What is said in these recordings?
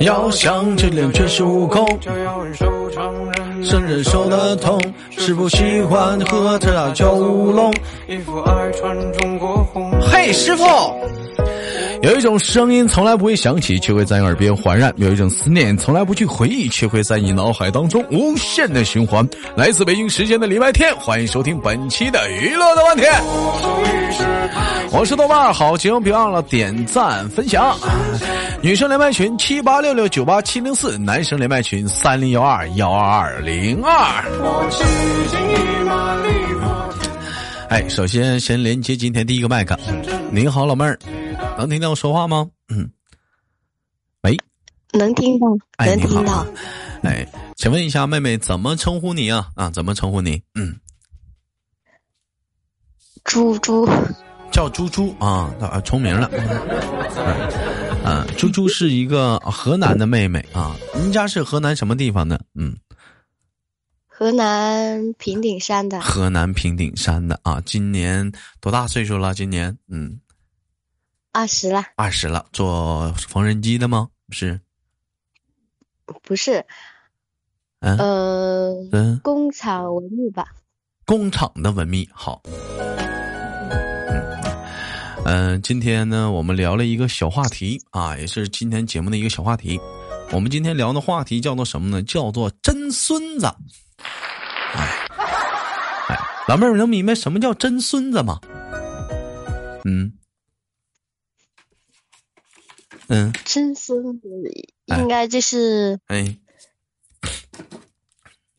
要想这练绝世武功，胜人手的痛。师傅喜欢喝这酒乌龙。嘿，师傅。有一种声音从来不会响起，却会在你耳边环绕；有一种思念从来不去回忆，却会在你脑海当中无限的循环。来自北京时间的礼拜天，欢迎收听本期的娱乐的问题。我是豆瓣好节目别忘了点赞分享。女生连麦群七八六六九八七零四，男生连麦群三零幺二幺二二零二。哎，首先先连接今天第一个麦克。你好，老妹儿。能听到我说话吗？嗯，喂，能听到，能听到。哎，请问一下，妹妹怎么称呼你啊？啊，怎么称呼你？嗯，猪猪，叫猪猪啊，啊，重名了。啊，猪猪是一个河南的妹妹啊。您家是河南什么地方的？嗯，河南平顶山的。河南平顶山的啊，今年多大岁数了？今年嗯。二十了，二十了，做缝纫机的吗？是，不是，嗯，呃，工厂文秘吧。工厂的文秘好。嗯，今天呢，我们聊了一个小话题啊，也是今天节目的一个小话题。我们今天聊的话题叫做什么呢？叫做真孙子。哎，哎，老妹儿能明白什么叫真孙子吗？嗯。嗯，真孙子应该就是哎，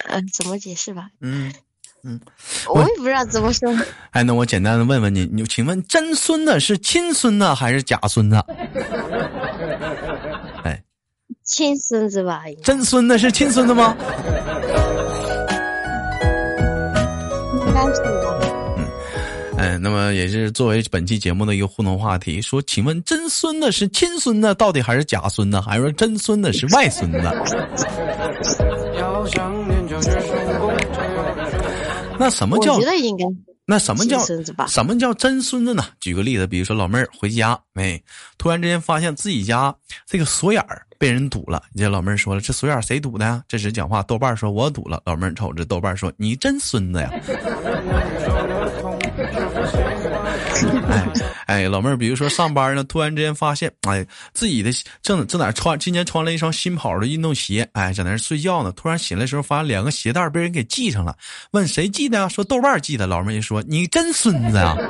嗯，怎么解释吧？嗯嗯，我也不知道怎么说。哎，那我简单的问问你，你请问真孙子是亲孙子还是假孙子？哎，亲孙子吧？真孙子是亲孙子吗？应该是吧。嗯，那么也是作为本期节目的一个互动话题，说，请问真孙子是亲孙子，到底还是假孙子，还是说真孙子是外孙子？那什么叫？我觉得应该。那什么叫什么叫真孙子呢？举个例子，比如说老妹儿回家，哎，突然之间发现自己家这个锁眼儿被人堵了。你这老妹儿说了，这锁眼谁堵的呀？这时讲话，豆瓣说我堵了。老妹儿瞅着豆瓣说，你真孙子呀！哎 哎，老妹儿，比如说上班呢，突然之间发现，哎，自己的正正哪穿，今天穿了一双新跑的运动鞋，哎，在那睡觉呢，突然醒来时候，发现两个鞋带被人给系上了，问谁系的啊？说豆瓣系的。老妹儿一说，你真孙子啊！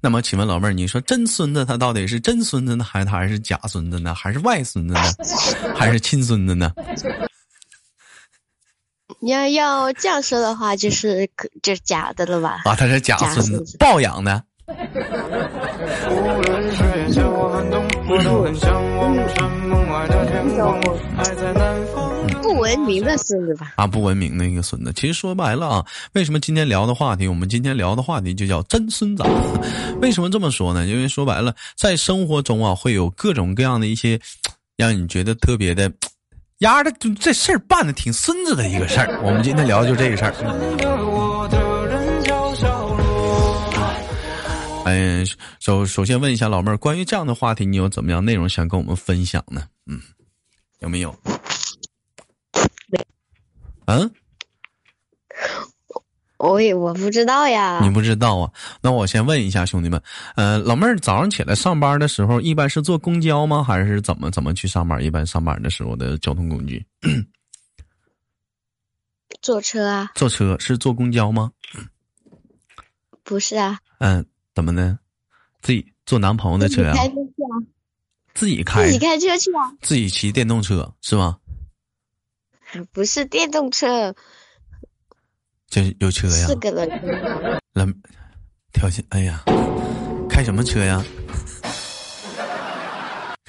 那么，请问老妹儿，你说真孙子他到底是真孙子呢，还是他还是假孙子呢，还是外孙子呢，还是亲孙子呢？你要要这样说的话，就是就是假的了吧？啊，他是假孙子，抱养的。不文明的孙子吧？啊，不文明的一个孙子。其实说白了啊，为什么今天聊的话题，我们今天聊的话题就叫真孙子？为什么这么说呢？因为说白了，在生活中啊，会有各种各样的一些让你觉得特别的。丫的，这事儿办的挺孙子的一个事儿。我们今天聊就这个事儿。嗯，首首先问一下老妹儿，关于这样的话题，你有怎么样内容想跟我们分享呢？嗯，有没有？嗯。我也我不知道呀，你不知道啊？那我先问一下兄弟们，呃，老妹儿早上起来上班的时候，一般是坐公交吗？还是怎么怎么去上班？一般上班的时候的交通工具？坐车啊？坐车是坐公交吗？不是啊。嗯，怎么呢？自己坐男朋友的车啊？自己开？自己开车去啊？自己骑电动车是吗？不是电动车。就有车呀，四个人。那条件，哎呀，开什么车呀？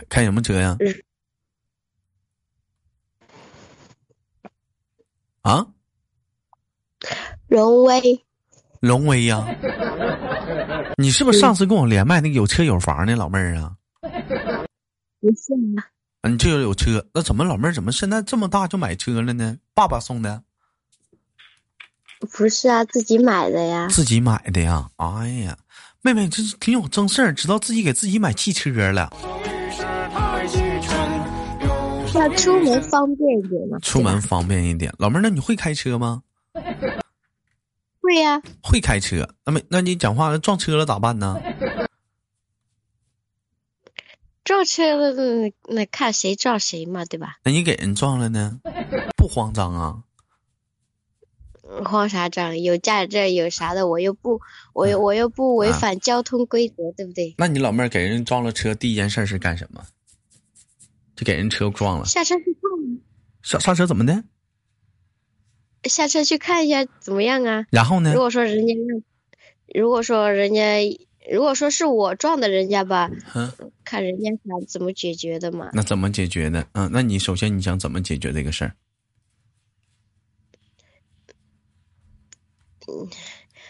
开什么车呀？啊？荣威。荣威呀？你是不是上次跟我连麦那个有车有房的老妹儿啊？不是啊。你这个有车，那怎么老妹儿怎么现在这么大就买车了呢？爸爸送的？不是啊，自己买的呀。自己买的呀？哎呀，妹妹这挺有正事儿，知道自己给自己买汽车了。要出门方便一点嘛？出门方便一点，老妹儿，那你会开车吗？会呀。会开车，那么那你讲话撞车了咋办呢？撞车了，那看谁撞谁嘛，对吧？那你给人撞了呢？不慌张啊？慌啥张？有驾驶证有啥的，我又不，我又我又不违反交通规则，对不对？那你老妹儿给人撞了车，第一件事是干什么？就给人车撞了。下车去看。上上车怎么的？下车去看一下怎么样啊？然后呢？如果说人家，如果说人家。如果说是我撞的人家吧，嗯，看人家想怎么解决的嘛。那怎么解决的？嗯，那你首先你想怎么解决这个事儿？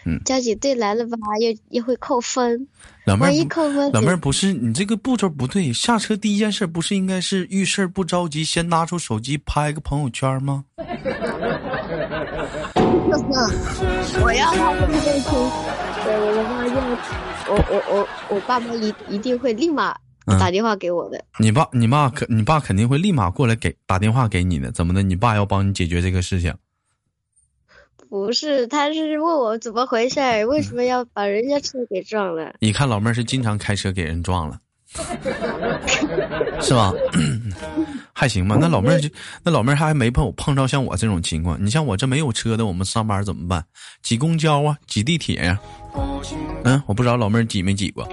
嗯，交警队来了吧，又又会扣分。老妹儿，扣分。老妹儿不是你这个步骤不对，下车第一件事不是应该是遇事不着急，先拿出手机拍个朋友圈吗？我要他这么认对，我的妈要。我我我我爸妈一一定会立马打电话给我的。你爸你妈肯你爸肯定会立马过来给打电话给你的。怎么的？你爸要帮你解决这个事情？不是，他是问我怎么回事儿，为什么要把人家车给撞了？你看老妹儿是经常开车给人撞了，是吧？还行吧。那老妹儿就那老妹儿还没碰碰着像我这种情况。你像我这没有车的，我们上班怎么办？挤公交啊，挤地铁呀。嗯，我不知道老妹儿挤没挤过。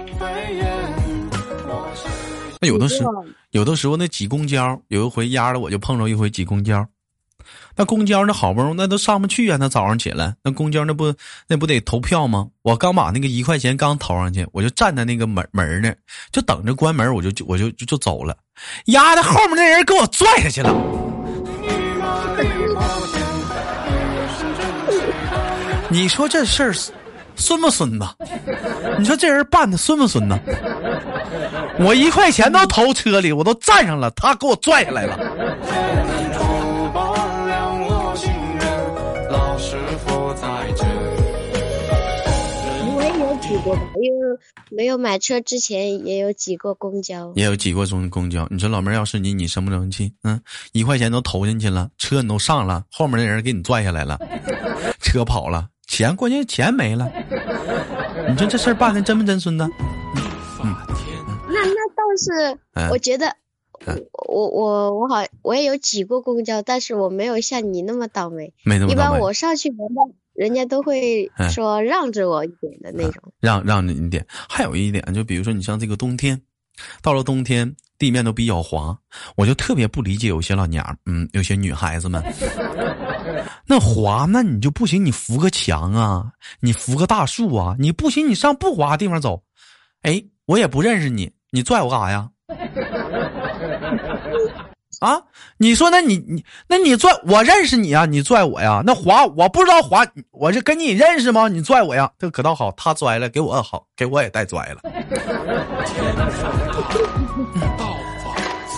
那有的时候，有的时候那挤公交，有一回压了我就碰着一回挤公交。那公交那好不容易那都上不去啊！那早上起来那公交那不那不得投票吗？我刚把那个一块钱刚投上去，我就站在那个门门那，就等着关门，我就我就就走了。丫的后面那人给我拽下去了。你说这事儿？孙不孙子？你说这人办的孙不孙子？我一块钱都投车里，我都站上了，他给我拽下来了。挤过，因为没有买车之前也有挤过公交，也有挤过中公交。你说老妹儿要是你，你生不生气？嗯，一块钱都投进去了，车你都上了，后面的人给你拽下来了，车跑了。钱关键钱没了，你说这事儿办的真不真孙子？嗯，那那倒是，我觉得，我我我好，我也有挤过公交，但是我没有像你那么倒霉。没那么倒霉。一般我上去，人家人家都会说让着我一点的那种。让让着你点，还有一点，就比如说你像这个冬天，到了冬天地面都比较滑，我就特别不理解有些老娘，嗯，有些女孩子们。那滑，那你就不行，你扶个墙啊，你扶个大树啊，你不行，你上不滑的地方走。哎，我也不认识你，你拽我干啥呀？啊，你说那你你那你拽我认识你啊？你拽我呀？那滑我不知道滑，我是跟你认识吗？你拽我呀？这可倒好，他拽了，给我好，给我也带拽了。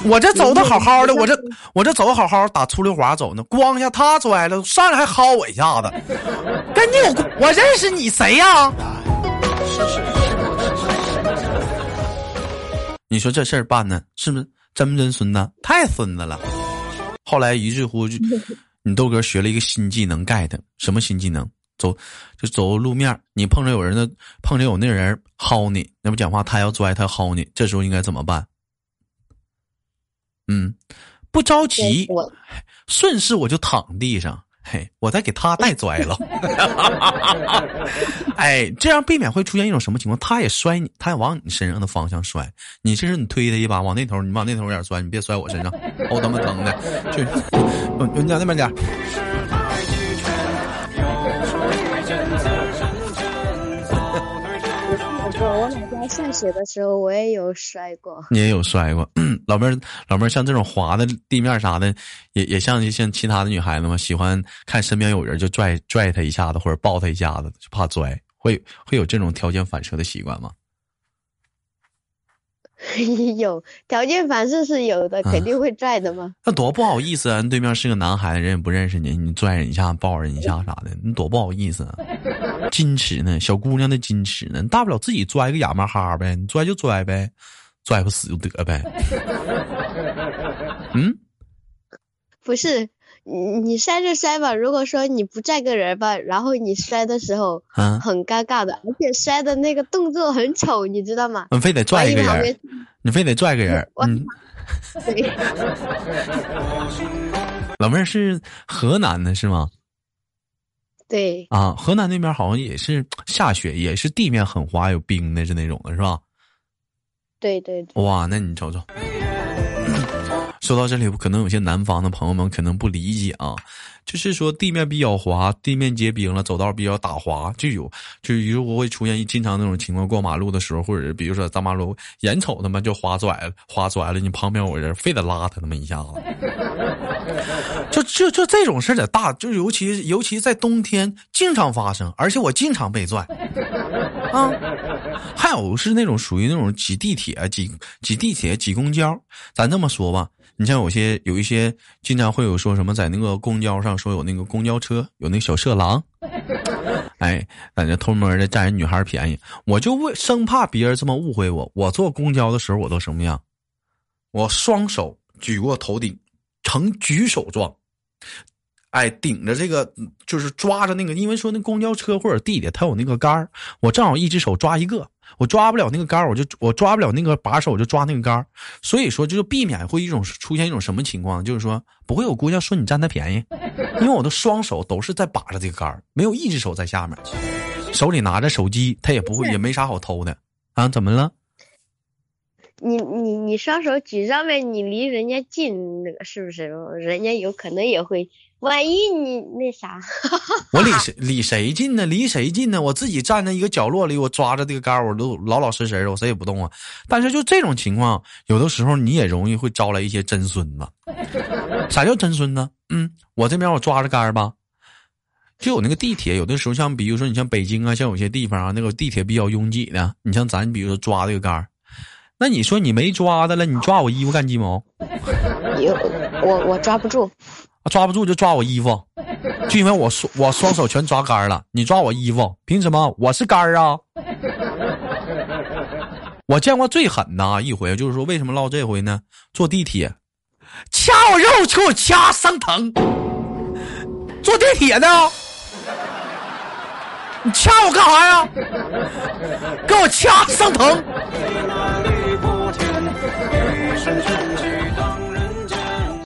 我这走的好好的，我这我这走的好好，打出溜滑走呢，咣一下他拽了，上来还薅我一下子，跟你有我认识你谁呀？你说这事儿办的是不是真不真孙子？太孙子了！后来于是乎就，你豆哥学了一个新技能，get 什么新技能？走就走路面，你碰着有人的，碰着有那人薅你，那不讲话，他要拽他薅你，这时候应该怎么办？嗯，不着急，顺势我就躺地上，嘿，我再给他带拽了。哎，这样避免会出现一种什么情况？他也摔你，他也往你身上的方向摔。你这是你推他一把，往那头，你往那头点摔，你别摔我身上，我他妈疼的。去，你往那边点。我我老家下雪的时候，我也有摔过。你也有摔过，老妹儿，老妹儿，像这种滑的地面啥的，也也像像其他的女孩子嘛，喜欢看身边有人就拽拽她一下子，或者抱她一下子，就怕摔，会会有这种条件反射的习惯吗？有条件反射是有的，肯定会拽的嘛。那多不好意思啊！对面是个男孩子，人也不认识你，你拽人一下，抱人一下啥的，你多不好意思啊！矜持呢，小姑娘的矜持呢，大不了自己拽个雅马哈呗，你拽就拽呗，拽不死就得呗。嗯，不是。你你摔就摔吧，如果说你不拽个人吧，然后你摔的时候，很尴尬的，而且摔的那个动作很丑，你知道吗？你非得拽一个人，你非得拽个人。嗯。老妹儿是河南的是吗？对。啊，河南那边好像也是下雪，也是地面很滑，有冰的是那种的，是吧？对对。哇，那你瞅瞅。说到这里，可能有些南方的朋友们可能不理解啊，就是说地面比较滑，地面结冰了，走道比较打滑，就有就如果会出现经常那种情况，过马路的时候，或者比如说大马路眼瞅他妈就滑拽了，滑拽了，你旁边有人非得拉他那么一下子，就就就这种事儿在大，就尤其尤其在冬天经常发生，而且我经常被拽啊，还有是那种属于那种挤地铁、挤挤地铁、挤公交，咱这么说吧。你像有些有一些经常会有说什么在那个公交上说有那个公交车有那个小色狼，哎，感觉偷摸的占人女孩便宜，我就为生怕别人这么误会我，我坐公交的时候我都什么样？我双手举过头顶，呈举手状。哎，顶着这个就是抓着那个，因为说那公交车或者地铁它有那个杆儿，我正好一只手抓一个，我抓不了那个杆儿，我就我抓不了那个把手，我就抓那个杆儿。所以说，就是避免会一种出现一种什么情况，就是说不会有姑娘说你占她便宜，因为我的双手都是在把着这个杆儿，没有一只手在下面，手里拿着手机，他也不会也没啥好偷的啊？怎么了？你你你双手举上面，你离人家近，那个是不是？人家有可能也会。万一你那啥，我离谁离谁近呢？离谁近呢？我自己站在一个角落里，我抓着这个杆我都老老实实的，我谁也不动啊。但是就这种情况，有的时候你也容易会招来一些真孙子。啥叫真孙子？嗯，我这边我抓着杆吧，就有那个地铁，有的时候像比如说你像北京啊，像有些地方啊，那个地铁比较拥挤的，你像咱比如说抓这个杆那你说你没抓的了，你抓我衣服干鸡毛？有我我抓不住。抓不住就抓我衣服，就因为我双我双手全抓杆了，你抓我衣服，凭什么？我是杆啊！我见过最狠的一回，就是说为什么唠这回呢？坐地铁，掐我肉给我掐生疼。坐地铁呢？你掐我干啥呀？给我掐生疼。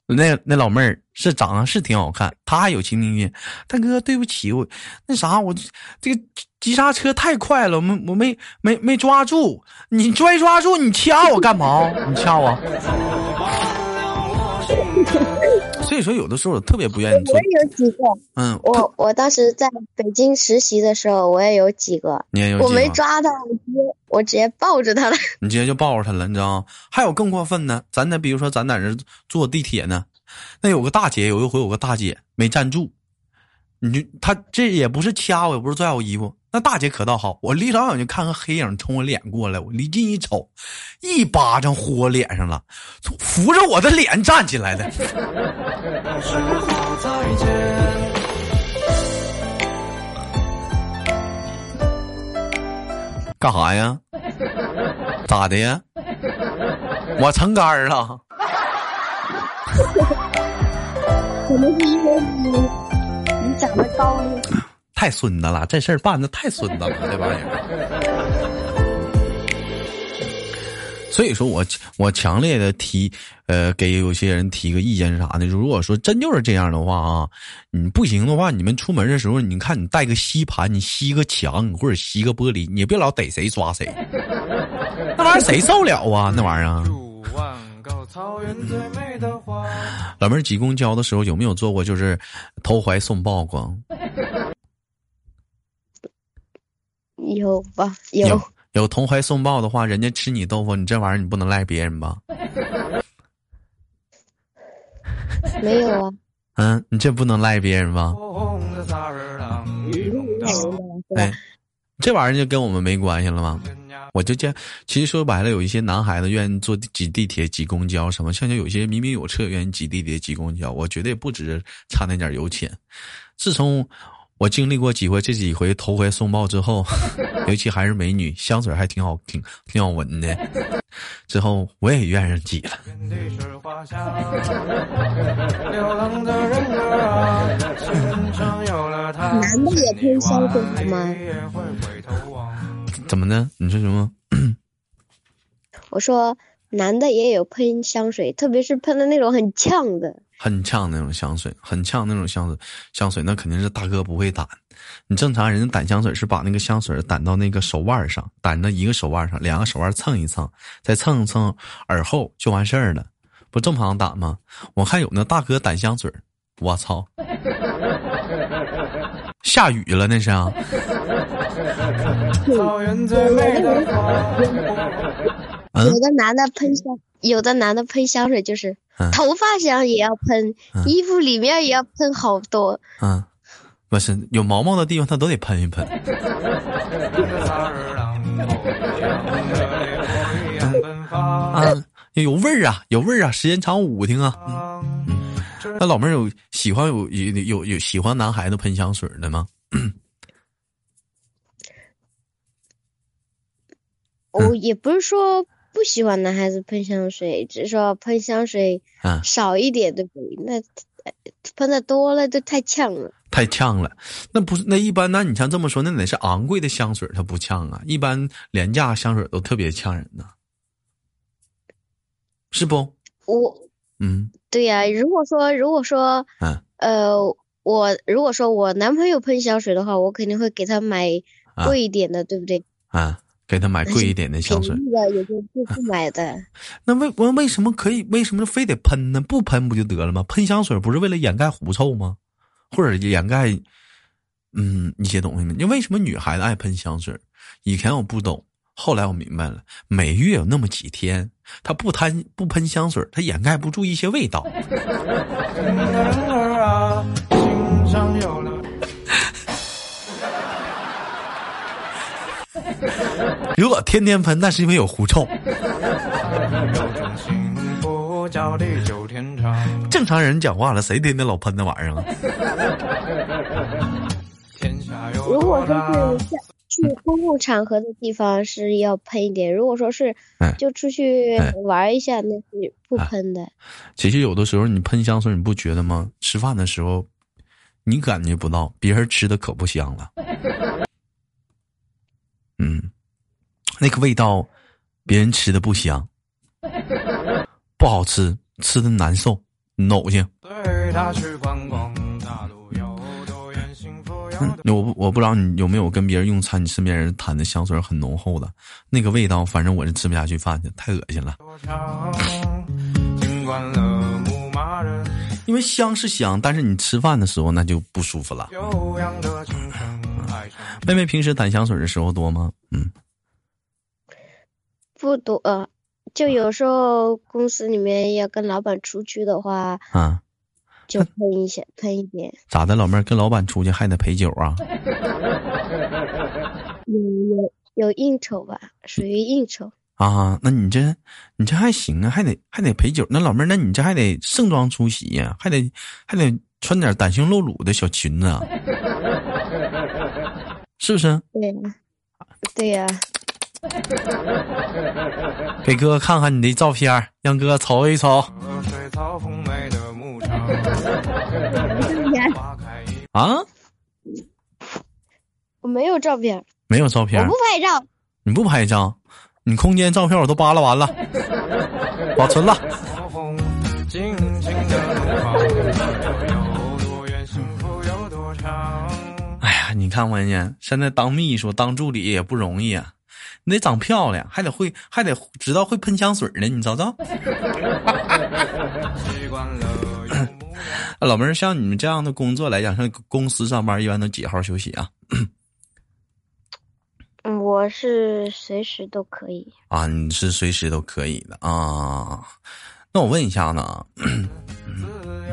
那那老妹儿是长得是挺好看，她还有亲民运。大哥，对不起，我那啥，我这个急刹车太快了，我没我没没没抓住。你拽抓住，你掐我干嘛？你掐我。所以说，有的时候我特别不愿意做。我也有几个。嗯，我我当时在北京实习的时候，我也有几个。你也有？我没抓他，我直接我直接抱着他了。你直接就抱着他了，你知道吗？还有更过分的，咱那比如说咱在这坐地铁呢，那有个大姐，有一回有个大姐没站住，你就她这也不是掐我，也不是拽我衣服。那大姐可倒好，我离老远就看个黑影冲我脸过来，我离近一瞅，一巴掌呼我脸上了，扶着我的脸站起来的。干啥呀？咋的呀？我成杆儿了。可能是因为你长得高。太孙子了，这事儿办的太孙子了，这玩意儿。所以说我我强烈的提，呃，给有些人提个意见是啥呢？如果说真就是这样的话啊，你不行的话，你们出门的时候，你看你带个吸盘，你吸个墙或者吸个玻璃，你别老逮谁抓谁，那玩意儿谁受了啊？那玩意儿。老妹儿挤公交的时候有没有做过就是投怀送抱过？有吧？有有投怀送抱的话，人家吃你豆腐，你这玩意儿你不能赖别人吧？没有啊。嗯，你这不能赖别人吧？哎，这玩意儿就跟我们没关系了吗？我就见，其实说白了，有一些男孩子愿意坐挤地铁、挤公交什么，像像有些明明有车愿意挤地铁、挤公交，我觉得也不止差那点油钱。自从我经历过几回这几回头怀送抱之后，尤其还是美女，香水还挺好，挺挺好闻的。之后我也愿意挤了。男的也喷香水吗？怎么呢？你说什么？我说男的也有喷香水，特别是喷的那种很呛的，很呛那种香水，很呛那种香水，香水那肯定是大哥不会掸。你正常人家掸香水是把那个香水掸到那个手腕上，掸到一个手腕上，两个手腕蹭一蹭，再蹭一蹭耳后就完事儿了，不正常掸吗？我看有那大哥掸香水，我操！下雨了那是啊。有的男的喷香，有的男的喷香水就是头发上也要喷，衣服里面也要喷好多。嗯，不是有毛毛的地方他都得喷一喷。啊，有味儿啊，有味儿啊，时间长捂挺啊。那老妹儿有喜欢有有有有喜欢男孩子喷香水的吗？我也不是说不喜欢男孩子喷香水，只是说喷香水少一点，对不对？那喷的多了就太呛了，太呛了。那不是那一般，那你像这么说，那得是昂贵的香水它不呛啊？一般廉价香水都特别呛人呢，是不？我嗯，对呀。如果说如果说嗯呃，我如果说我男朋友喷香水的话，我肯定会给他买贵一点的，对不对？啊。给他买贵一点的香水，的也就不不 买的。那为我为什么可以？为什么非得喷呢？不喷不就得了吗？喷香水不是为了掩盖狐臭吗？或者掩盖嗯一些东西吗？你为什么女孩子爱喷香水？以前我不懂，后来我明白了。每月有那么几天，她不贪不喷香水，她掩盖不住一些味道。如果天天喷，那是因为有狐臭。正常人讲话了，谁天天老喷那玩意儿啊？如果说是去公共场合的地方是要喷一点，如果说是就出去玩一下，那是不喷的。其实有的时候你喷香水，你不觉得吗？吃饭的时候你感觉不到，别人吃的可不香了。嗯，那个味道，别人吃的不香，不好吃，吃的难受，恶心。我我不知道你有没有跟别人用餐，你身边人谈的香水很浓厚的，那个味道，反正我是吃不下去饭去，太恶心了。因为香是香，但是你吃饭的时候那就不舒服了。妹妹平时掸香水的时候多吗？嗯，不多，呃就有时候公司里面要跟老板出去的话，啊，就喷一些，喷一点。咋的，老妹儿跟老板出去还得陪酒啊？有有有应酬吧，属于应酬。啊，那你这你这还行啊，还得还得陪酒。那老妹儿，那你这还得盛装出席呀，还得还得穿点袒胸露乳的小裙子。是不是？对，对呀。给哥看看你的照片，让哥瞅一瞅。啊？我没有照片。没有照片。我不拍照。你不拍照？你空间照片我都扒拉完了，保存了。哎呀你看关键现在当秘书、当助理也不容易啊！你得长漂亮，还得会，还得知道会喷香水呢。你找找。老妹儿，像你们这样的工作来讲，像公司上班一般都几号休息啊？我是随时都可以。啊，你是随时都可以的啊？那我问一下呢？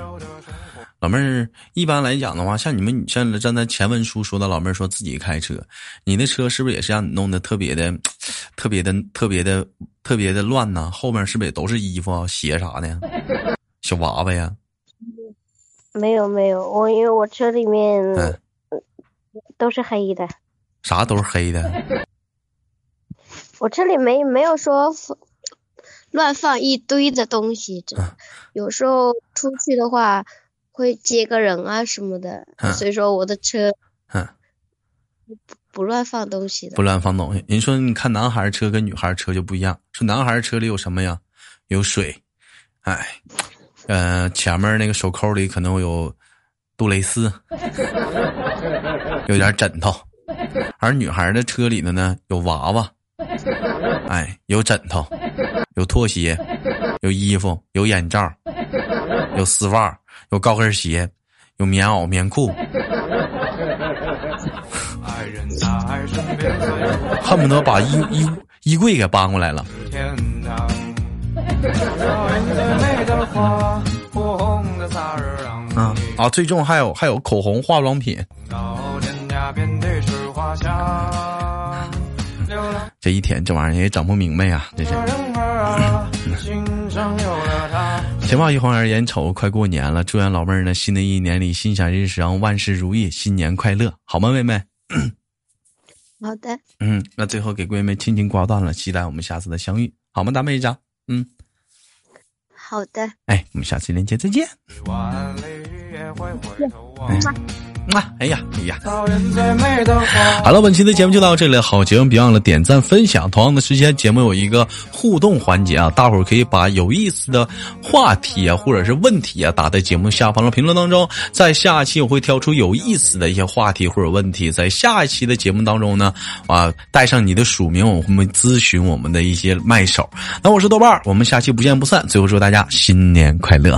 老妹儿，一般来讲的话，像你们像站在前文书说的，老妹儿说自己开车，你的车是不是也是让你弄得特别的、特别的、特别的、特别的乱呢？后面是不是也都是衣服、啊鞋啥的？小娃娃呀？没有没有，我因为我车里面都是黑的。啥都是黑的？我车里没没有说乱放一堆的东西，有时候出去的话。会接个人啊什么的，所以说我的车，嗯，不不乱放东西的，不乱放东西。人说你看男孩车跟女孩车就不一样，说男孩车里有什么呀？有水，哎，呃，前面那个手扣里可能有杜蕾斯，有点枕头，而女孩的车里的呢有娃娃，哎，有枕头，有拖鞋，有衣服，有眼罩，有丝袜。有高跟鞋，有棉袄、棉裤，恨不得把衣衣衣柜给搬过来了。啊啊！最重还有还有口红、化妆品。这一天这玩意儿也整不明白呀，这是。行吧，一晃眼，眼瞅快过年了，祝愿老妹儿呢，新的一年里心想事成，万事如意，新年快乐，好吗，妹妹？好的。嗯，那最后给闺妹轻轻挂断了，期待我们下次的相遇，好吗，大妹子？嗯，好的。哎，我们下次连接再见。呀，哎呀！好了，本期的节目就到这里。好节目，别忘了点赞分享。同样的时间，节目有一个互动环节啊，大伙儿可以把有意思的话题啊，或者是问题啊，打在节目下方的评论当中。在下期我会挑出有意思的一些话题或者问题，在下一期的节目当中呢，啊，带上你的署名，我会咨询我们的一些麦手。那我是豆瓣儿，我们下期不见不散。最后祝大家新年快乐！